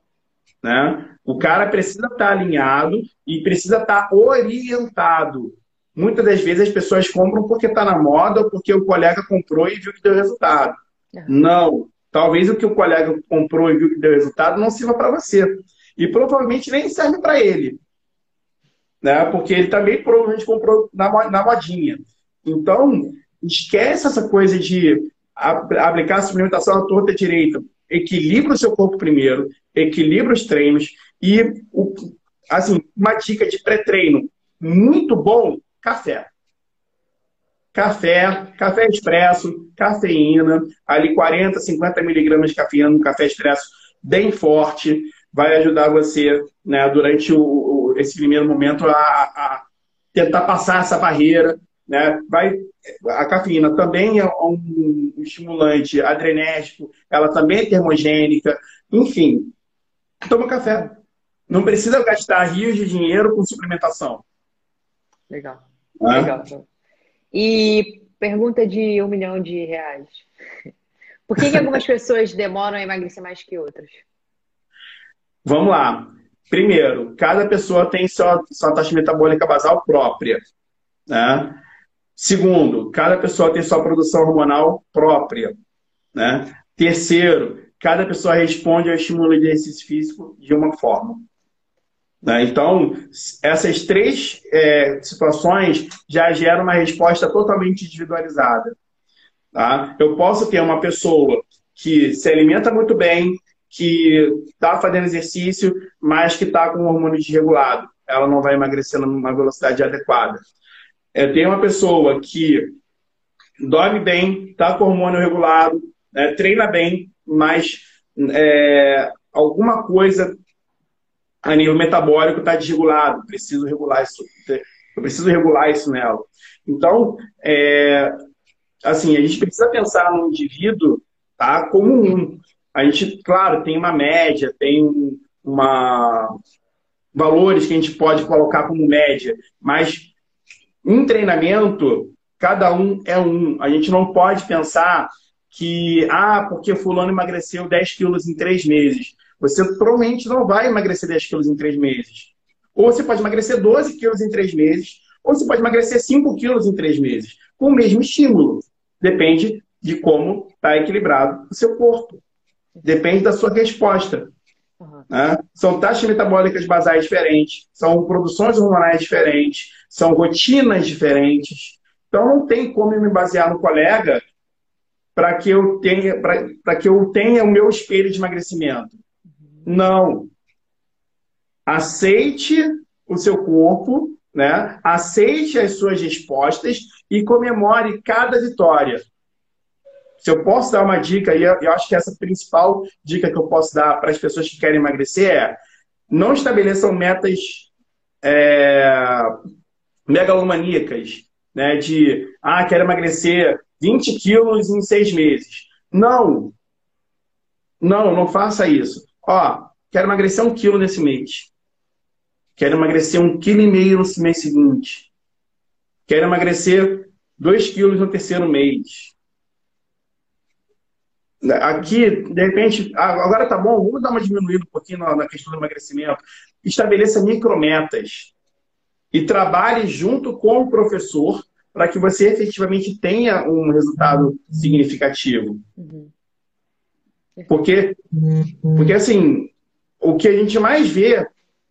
Né? O cara precisa estar tá alinhado e precisa estar tá orientado. Muitas das vezes as pessoas compram porque está na moda ou porque o colega comprou e viu que deu resultado. Uhum. Não. Talvez o que o colega comprou e viu que deu resultado não sirva para você. E provavelmente nem serve para ele. Né? Porque ele também provavelmente comprou na, na modinha. Então, esquece essa coisa de aplicar a suplementação à torta direita. Equilibra o seu corpo primeiro, equilibra os treinos e, assim, uma dica de pré-treino muito bom, café. Café, café expresso, cafeína, ali 40, 50 miligramas de cafeína no café expresso bem forte, vai ajudar você, né, durante o, esse primeiro momento a, a tentar passar essa barreira né? Vai, a cafeína também é um, estimulante adrenérgico, ela também é termogênica, enfim. Toma café. Não precisa gastar rios de dinheiro com suplementação. Legal. É? Legal. E pergunta de um milhão de reais. Por que, que algumas [laughs] pessoas demoram a emagrecer mais que outras? Vamos lá. Primeiro, cada pessoa tem sua, sua taxa metabólica basal própria. Né? Segundo, cada pessoa tem sua produção hormonal própria. Né? Terceiro, cada pessoa responde ao estímulo de exercício físico de uma forma. Né? Então, essas três é, situações já geram uma resposta totalmente individualizada. Tá? Eu posso ter uma pessoa que se alimenta muito bem, que está fazendo exercício, mas que está com o hormônio desregulado. Ela não vai emagrecer numa velocidade adequada. É, tem uma pessoa que dorme bem, está com hormônio regulado, né, treina bem, mas é, alguma coisa a nível metabólico está desregulado, preciso regular isso, eu preciso regular isso nela. Então, é, assim, a gente precisa pensar no indivíduo tá, como um. A gente, claro, tem uma média, tem uma valores que a gente pode colocar como média, mas em treinamento, cada um é um. A gente não pode pensar que, ah, porque fulano emagreceu 10 quilos em três meses. Você provavelmente não vai emagrecer 10 quilos em três meses. Ou você pode emagrecer 12 quilos em três meses, ou você pode emagrecer 5 quilos em três meses, com o mesmo estímulo. Depende de como está equilibrado o seu corpo. Depende da sua resposta. Uhum. Né? São taxas metabólicas basais diferentes, são produções hormonais diferentes, são rotinas diferentes. Então não tem como eu me basear no colega para que eu tenha para que eu tenha o meu espelho de emagrecimento. Uhum. Não. Aceite o seu corpo, né? Aceite as suas respostas e comemore cada vitória. Se eu posso dar uma dica, e eu acho que essa principal dica que eu posso dar para as pessoas que querem emagrecer é não estabeleçam metas é, megalomaníacas, né? De, ah, quero emagrecer 20 quilos em seis meses. Não! Não, não faça isso. Ó, quero emagrecer um quilo nesse mês. Quero emagrecer um quilo e meio no mês seguinte. Quero emagrecer dois quilos no terceiro mês. Aqui, de repente, agora tá bom, vamos dar uma diminuída um pouquinho na questão do emagrecimento. Estabeleça micrometas e trabalhe junto com o professor para que você efetivamente tenha um resultado significativo. Uhum. Porque, porque, assim, o que a gente mais vê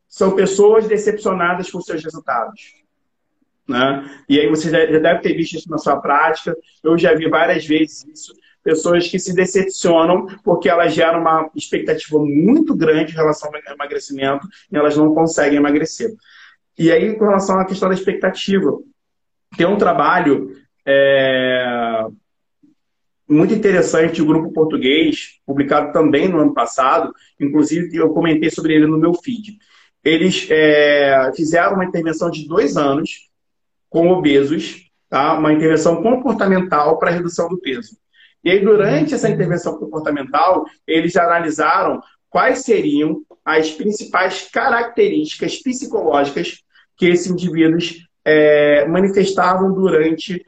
são pessoas decepcionadas com seus resultados. Né? E aí você já deve ter visto isso na sua prática. Eu já vi várias vezes isso pessoas que se decepcionam porque elas geram uma expectativa muito grande em relação ao emagrecimento e elas não conseguem emagrecer. E aí, com relação à questão da expectativa, tem um trabalho é, muito interessante o grupo português, publicado também no ano passado, inclusive eu comentei sobre ele no meu feed. Eles é, fizeram uma intervenção de dois anos com obesos, tá? uma intervenção comportamental para redução do peso. E aí, durante essa intervenção comportamental, eles analisaram quais seriam as principais características psicológicas que esses indivíduos é, manifestavam durante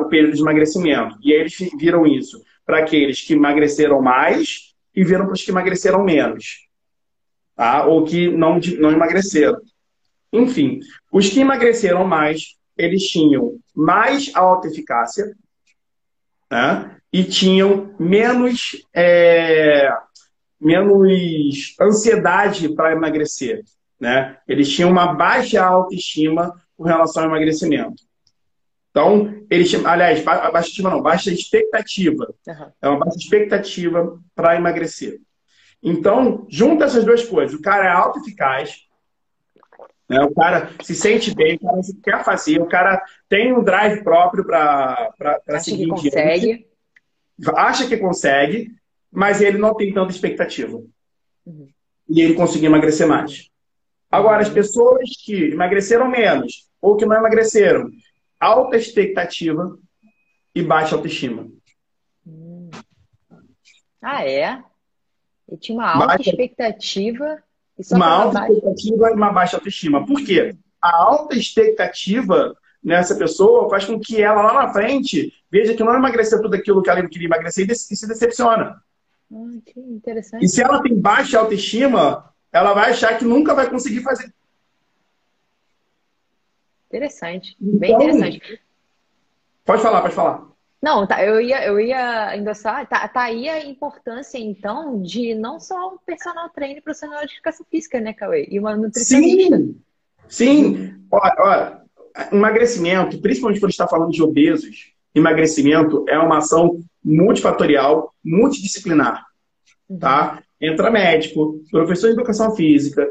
o período de emagrecimento. E aí eles viram isso para aqueles que emagreceram mais e viram para os que emagreceram menos. Tá? Ou que não, não emagreceram. Enfim, os que emagreceram mais, eles tinham mais alta eficácia né? E tinham menos, é, menos ansiedade para emagrecer. Né? Eles tinham uma baixa autoestima com relação ao emagrecimento. Então, eles, aliás, baixa estima não, baixa expectativa. Uhum. É uma baixa expectativa para emagrecer. Então, junta essas duas coisas. O cara é auto-eficaz, né? o cara se sente bem, o cara quer fazer, o cara tem um drive próprio para seguir que consegue. Acha que consegue, mas ele não tem tanta expectativa. Uhum. E ele conseguiu emagrecer mais. Agora, as pessoas que emagreceram menos ou que não emagreceram, alta expectativa e baixa autoestima. Hum. Ah, é? Eu tinha uma alta baixa... expectativa e só Uma alta baixa... expectativa e uma baixa autoestima. Por quê? A alta expectativa nessa pessoa faz com que ela lá na frente veja que não emagreceu tudo aquilo que ela queria emagrecer e se decepciona. Ah, que interessante. E se ela tem baixa autoestima, ela vai achar que nunca vai conseguir fazer. Interessante. Bem então, interessante. Pode falar, pode falar. Não, tá, eu ia, eu ia endossar. Tá, tá aí a importância, então, de não só um personal trainer profissional de educação física, né, Cauê? E uma nutricionista. Sim, sim. Olha, olha, emagrecimento, principalmente quando está falando de obesos, emagrecimento é uma ação multifatorial, multidisciplinar. Tá? Entra médico, professor de educação física,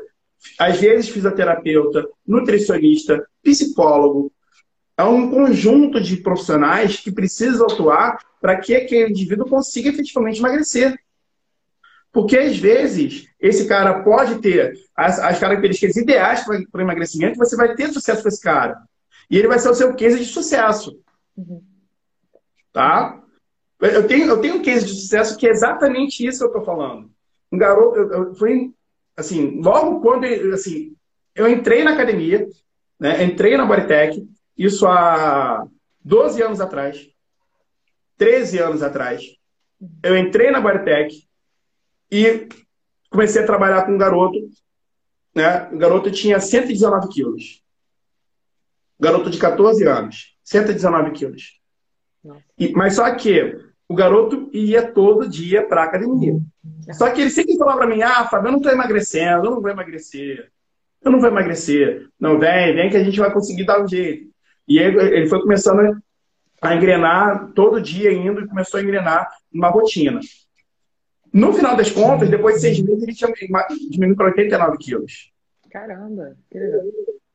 às vezes fisioterapeuta, nutricionista, psicólogo. É um conjunto de profissionais que precisam atuar para que aquele indivíduo consiga efetivamente emagrecer. Porque às vezes esse cara pode ter as, as características ideais para o emagrecimento, você vai ter sucesso com esse cara. E ele vai ser o seu case de sucesso. Uhum. Tá? Eu tenho, eu tenho um case de sucesso que é exatamente isso que eu estou falando. Um garoto, eu, eu fui assim, logo quando assim, eu entrei na academia, né, entrei na Bodytech, isso há 12 anos atrás, 13 anos atrás, eu entrei na Bodytech e comecei a trabalhar com um garoto, né, o garoto tinha 119 quilos. Garoto de 14 anos, 119 quilos. E, mas só que o garoto ia todo dia para a academia. Só que ele sempre falava para mim: Ah, Fábio, eu não estou emagrecendo, eu não vou emagrecer. Eu não vou emagrecer. Não, vem, vem que a gente vai conseguir dar um jeito. E ele, ele foi começando a engrenar todo dia indo e começou a engrenar uma rotina. No final das contas, depois de seis meses, ele tinha diminuído para 89 quilos. Caramba, que legal.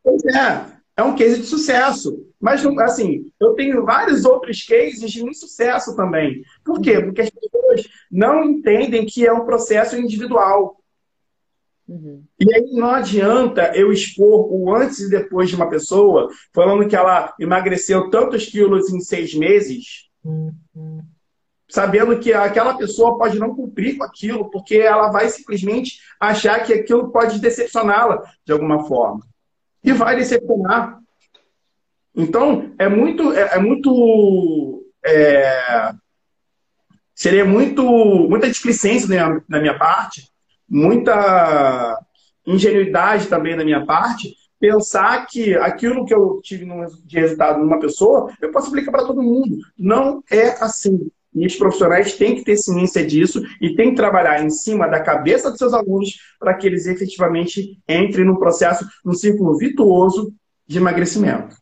Pois é é um case de sucesso. Mas, assim, eu tenho vários outros cases de insucesso também. Por quê? Porque as pessoas não entendem que é um processo individual. Uhum. E aí não adianta eu expor o antes e depois de uma pessoa, falando que ela emagreceu tantos quilos em seis meses, uhum. sabendo que aquela pessoa pode não cumprir com aquilo, porque ela vai simplesmente achar que aquilo pode decepcioná-la de alguma forma e vai decepcionar. Então, é muito. É, é muito é, seria muito, muita displicência na minha, na minha parte, muita ingenuidade também da minha parte, pensar que aquilo que eu tive de resultado numa pessoa, eu posso aplicar para todo mundo. Não é assim. E os profissionais têm que ter ciência disso e têm que trabalhar em cima da cabeça dos seus alunos para que eles efetivamente entrem no processo, no círculo virtuoso de emagrecimento.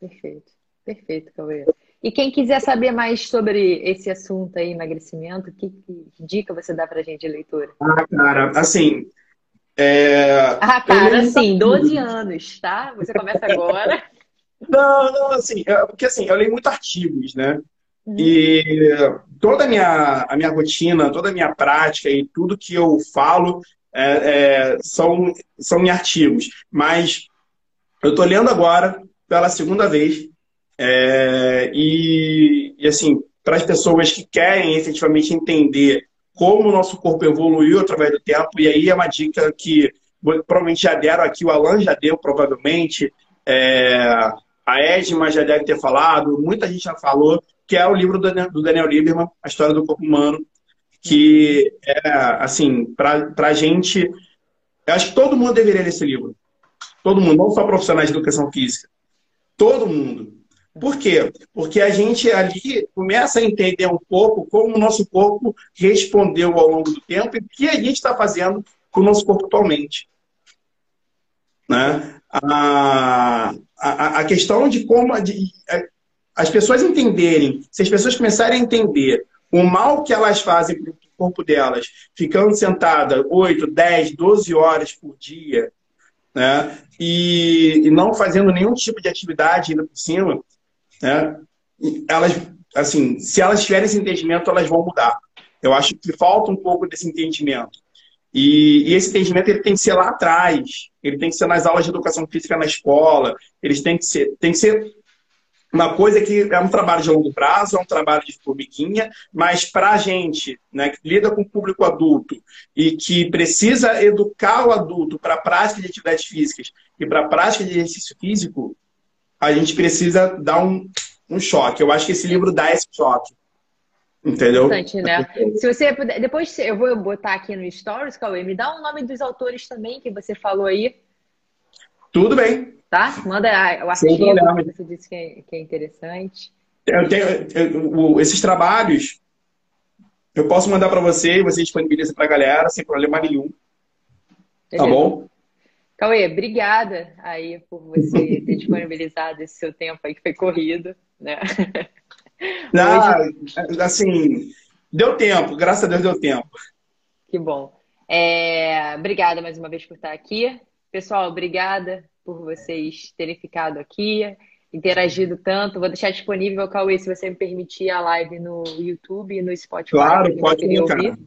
Perfeito, perfeito, Cauê. E quem quiser saber mais sobre esse assunto aí, emagrecimento, que, que dica você dá para a gente de leitura? Ah, cara, assim. É... Ah, cara, assim, 12 anos, tá? Você começa agora. Não, não, assim, é, porque assim, eu leio muito artigos, né? Uhum. E toda a minha, a minha rotina, toda a minha prática e tudo que eu falo é, é, são, são em artigos. Mas eu estou lendo agora pela segunda vez. É, e, e, assim, para as pessoas que querem efetivamente entender como o nosso corpo evoluiu através do tempo, e aí é uma dica que provavelmente já deram aqui, o Alan já deu, provavelmente, é, a Edma já deve ter falado, muita gente já falou, que é o livro do Daniel, Lieberman, A História do Corpo Humano, que é, assim, para a gente, eu acho que todo mundo deveria ler esse livro. Todo mundo, não só profissionais de educação física. Todo mundo. Por quê? Porque a gente ali começa a entender um pouco como o nosso corpo respondeu ao longo do tempo e o que a gente está fazendo com o nosso corpo atualmente. Né? A, a, a questão de como de, as pessoas entenderem, se as pessoas começarem a entender o mal que elas fazem para o corpo delas, ficando sentada 8, 10, 12 horas por dia, né? E, e não fazendo nenhum tipo de atividade ainda por cima, né? Elas, assim, se elas tiverem esse entendimento, elas vão mudar. Eu acho que falta um pouco desse entendimento. E, e, esse entendimento ele tem que ser lá atrás, ele tem que ser nas aulas de educação física na escola, eles têm que ser, tem que ser uma coisa que é um trabalho de longo prazo, é um trabalho de formiguinha, mas para a gente, né, que lida com o público adulto e que precisa educar o adulto para a prática de atividades físicas e para a prática de exercício físico, a gente precisa dar um, um choque. Eu acho que esse livro dá esse choque. Entendeu? Importante, né? Se você puder, depois eu vou botar aqui no Stories, Cauê, me dá o nome dos autores também que você falou aí. Tudo bem. Tá? Manda o artigo que você disse que é, que é interessante. Eu tenho, eu, esses trabalhos eu posso mandar para você e você disponibiliza para a galera sem problema nenhum. Tá bom? Cauê, obrigada aí por você ter [laughs] disponibilizado esse seu tempo aí que foi corrido, né? [laughs] Não, Hoje... assim, deu tempo, graças a Deus deu tempo. Que bom. É, obrigada mais uma vez por estar aqui. Pessoal, obrigada por vocês terem ficado aqui, interagido tanto. Vou deixar disponível, Cauê, se você me permitir, a live no YouTube e no Spotify. Claro, pode ouvir.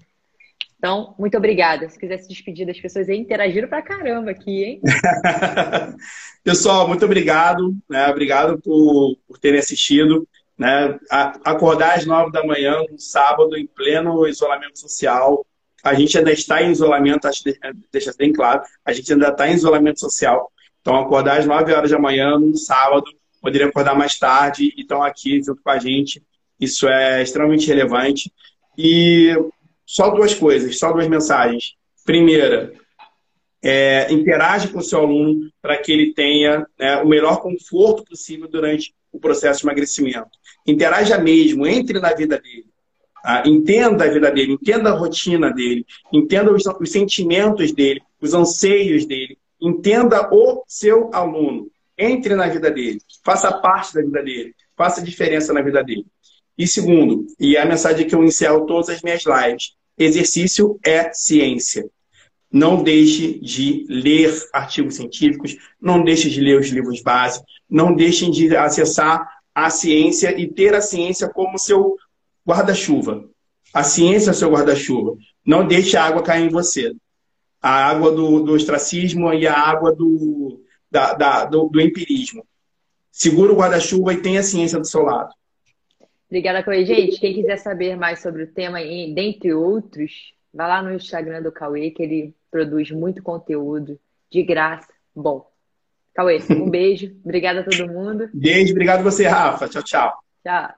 Então, muito obrigada. Se quiser se despedir das pessoas aí, interagiram pra caramba aqui, hein? [laughs] Pessoal, muito obrigado. Né? Obrigado por, por terem assistido. Né? Acordar às nove da manhã, um sábado, em pleno isolamento social. A gente ainda está em isolamento, acho que deixa bem claro, a gente ainda está em isolamento social. Então, acordar às 9 horas da manhã, num sábado, poderia acordar mais tarde e estão aqui junto com a gente. Isso é extremamente relevante. E só duas coisas, só duas mensagens. Primeira, é, interage com o seu aluno para que ele tenha né, o melhor conforto possível durante o processo de emagrecimento. Interaja mesmo, entre na vida dele. Tá? Entenda a vida dele, entenda a rotina dele, entenda os, os sentimentos dele, os anseios dele, Entenda o seu aluno. Entre na vida dele. Faça parte da vida dele. Faça diferença na vida dele. E segundo, e é a mensagem que eu encerro todas as minhas lives: exercício é ciência. Não deixe de ler artigos científicos, não deixe de ler os livros básicos, não deixem de acessar a ciência e ter a ciência como seu guarda-chuva. A ciência é seu guarda-chuva. Não deixe a água cair em você a água do, do ostracismo e a água do, da, da, do, do empirismo. Segura o guarda-chuva e tenha a ciência do seu lado. Obrigada, Cauê. Gente, quem quiser saber mais sobre o tema, dentre outros, vai lá no Instagram do Cauê, que ele produz muito conteúdo de graça. Bom. Cauê, [laughs] um beijo. Obrigada a todo mundo. Beijo, obrigado você, Rafa. Tchau, tchau. Tchau.